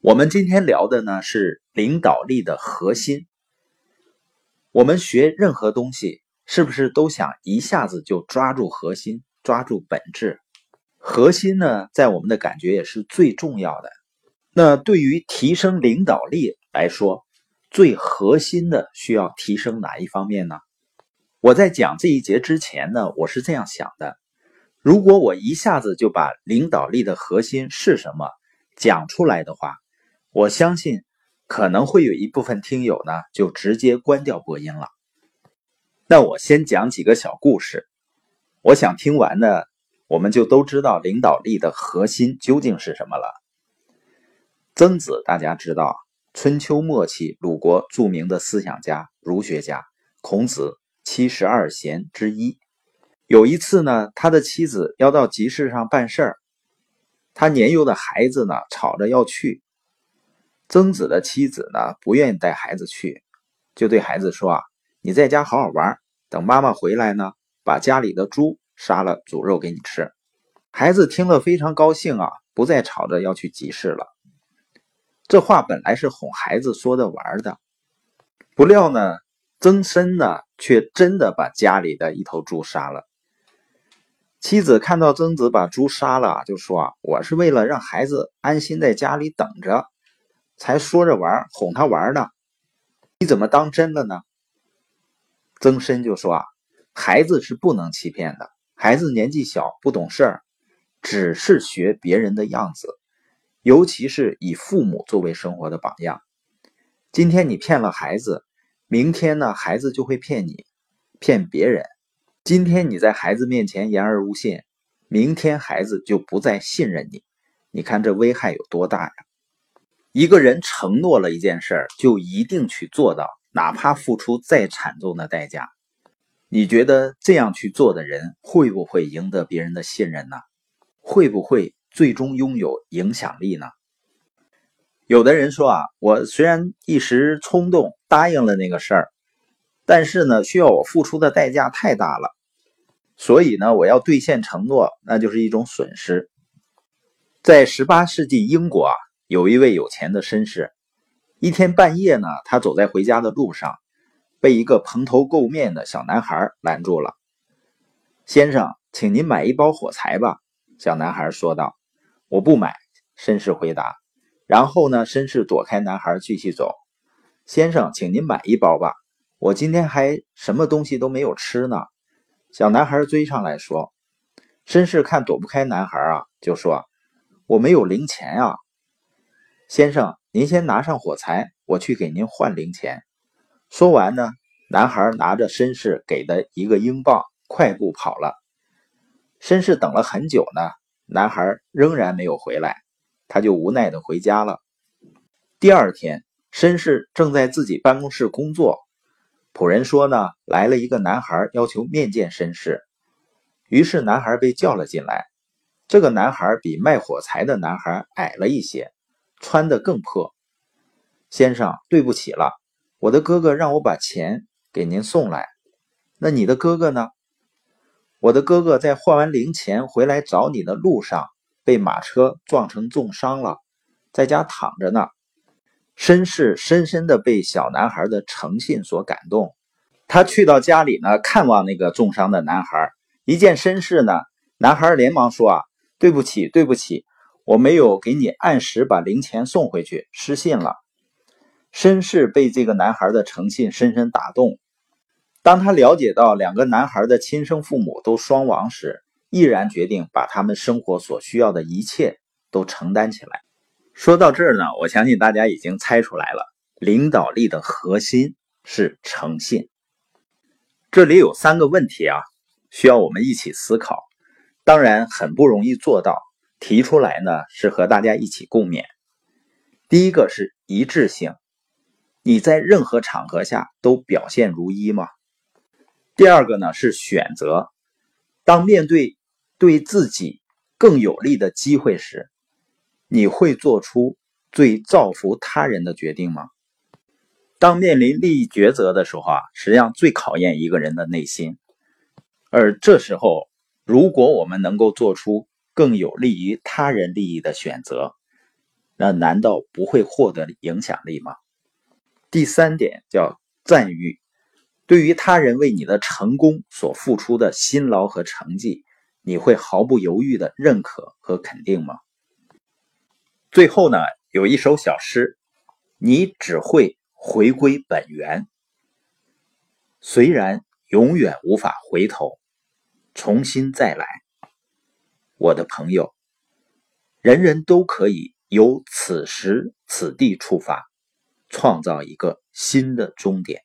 我们今天聊的呢是领导力的核心。我们学任何东西，是不是都想一下子就抓住核心，抓住本质？核心呢，在我们的感觉也是最重要的。那对于提升领导力来说，最核心的需要提升哪一方面呢？我在讲这一节之前呢，我是这样想的：如果我一下子就把领导力的核心是什么讲出来的话，我相信可能会有一部分听友呢，就直接关掉播音了。那我先讲几个小故事，我想听完呢，我们就都知道领导力的核心究竟是什么了。曾子大家知道，春秋末期鲁国著名的思想家、儒学家，孔子七十二贤之一。有一次呢，他的妻子要到集市上办事儿，他年幼的孩子呢，吵着要去。曾子的妻子呢，不愿意带孩子去，就对孩子说：“啊，你在家好好玩，等妈妈回来呢，把家里的猪杀了煮肉给你吃。”孩子听了非常高兴啊，不再吵着要去集市了。这话本来是哄孩子说的玩的，不料呢，曾参呢却真的把家里的一头猪杀了。妻子看到曾子把猪杀了，就说：“啊，我是为了让孩子安心在家里等着。”才说着玩，哄他玩呢，你怎么当真了呢？曾参就说啊，孩子是不能欺骗的，孩子年纪小，不懂事儿，只是学别人的样子，尤其是以父母作为生活的榜样。今天你骗了孩子，明天呢，孩子就会骗你，骗别人。今天你在孩子面前言而无信，明天孩子就不再信任你。你看这危害有多大呀？一个人承诺了一件事儿，就一定去做到，哪怕付出再惨重的代价。你觉得这样去做的人会不会赢得别人的信任呢？会不会最终拥有影响力呢？有的人说啊，我虽然一时冲动答应了那个事儿，但是呢，需要我付出的代价太大了，所以呢，我要兑现承诺，那就是一种损失。在十八世纪英国啊。有一位有钱的绅士，一天半夜呢，他走在回家的路上，被一个蓬头垢面的小男孩拦住了。先生，请您买一包火柴吧。”小男孩说道。“我不买。”绅士回答。然后呢，绅士躲开男孩，继续走。“先生，请您买一包吧。我今天还什么东西都没有吃呢。”小男孩追上来说。绅士看躲不开男孩啊，就说：“我没有零钱啊。”先生，您先拿上火柴，我去给您换零钱。说完呢，男孩拿着绅士给的一个英镑，快步跑了。绅士等了很久呢，男孩仍然没有回来，他就无奈的回家了。第二天，绅士正在自己办公室工作，仆人说呢，来了一个男孩，要求面见绅士。于是男孩被叫了进来。这个男孩比卖火柴的男孩矮了一些。穿的更破，先生，对不起了，我的哥哥让我把钱给您送来。那你的哥哥呢？我的哥哥在换完零钱回来找你的路上，被马车撞成重伤了，在家躺着呢。绅士深深的被小男孩的诚信所感动，他去到家里呢，看望那个重伤的男孩。一见绅士呢，男孩连忙说：“啊，对不起，对不起。”我没有给你按时把零钱送回去，失信了。绅士被这个男孩的诚信深深打动。当他了解到两个男孩的亲生父母都双亡时，毅然决定把他们生活所需要的一切都承担起来。说到这儿呢，我相信大家已经猜出来了，领导力的核心是诚信。这里有三个问题啊，需要我们一起思考。当然，很不容易做到。提出来呢，是和大家一起共勉。第一个是一致性，你在任何场合下都表现如一吗？第二个呢是选择，当面对对自己更有利的机会时，你会做出最造福他人的决定吗？当面临利益抉择的时候啊，实际上最考验一个人的内心。而这时候，如果我们能够做出更有利于他人利益的选择，那难道不会获得影响力吗？第三点叫赞誉，对于他人为你的成功所付出的辛劳和成绩，你会毫不犹豫的认可和肯定吗？最后呢，有一首小诗，你只会回归本源，虽然永远无法回头，重新再来。我的朋友，人人都可以由此时此地出发，创造一个新的终点。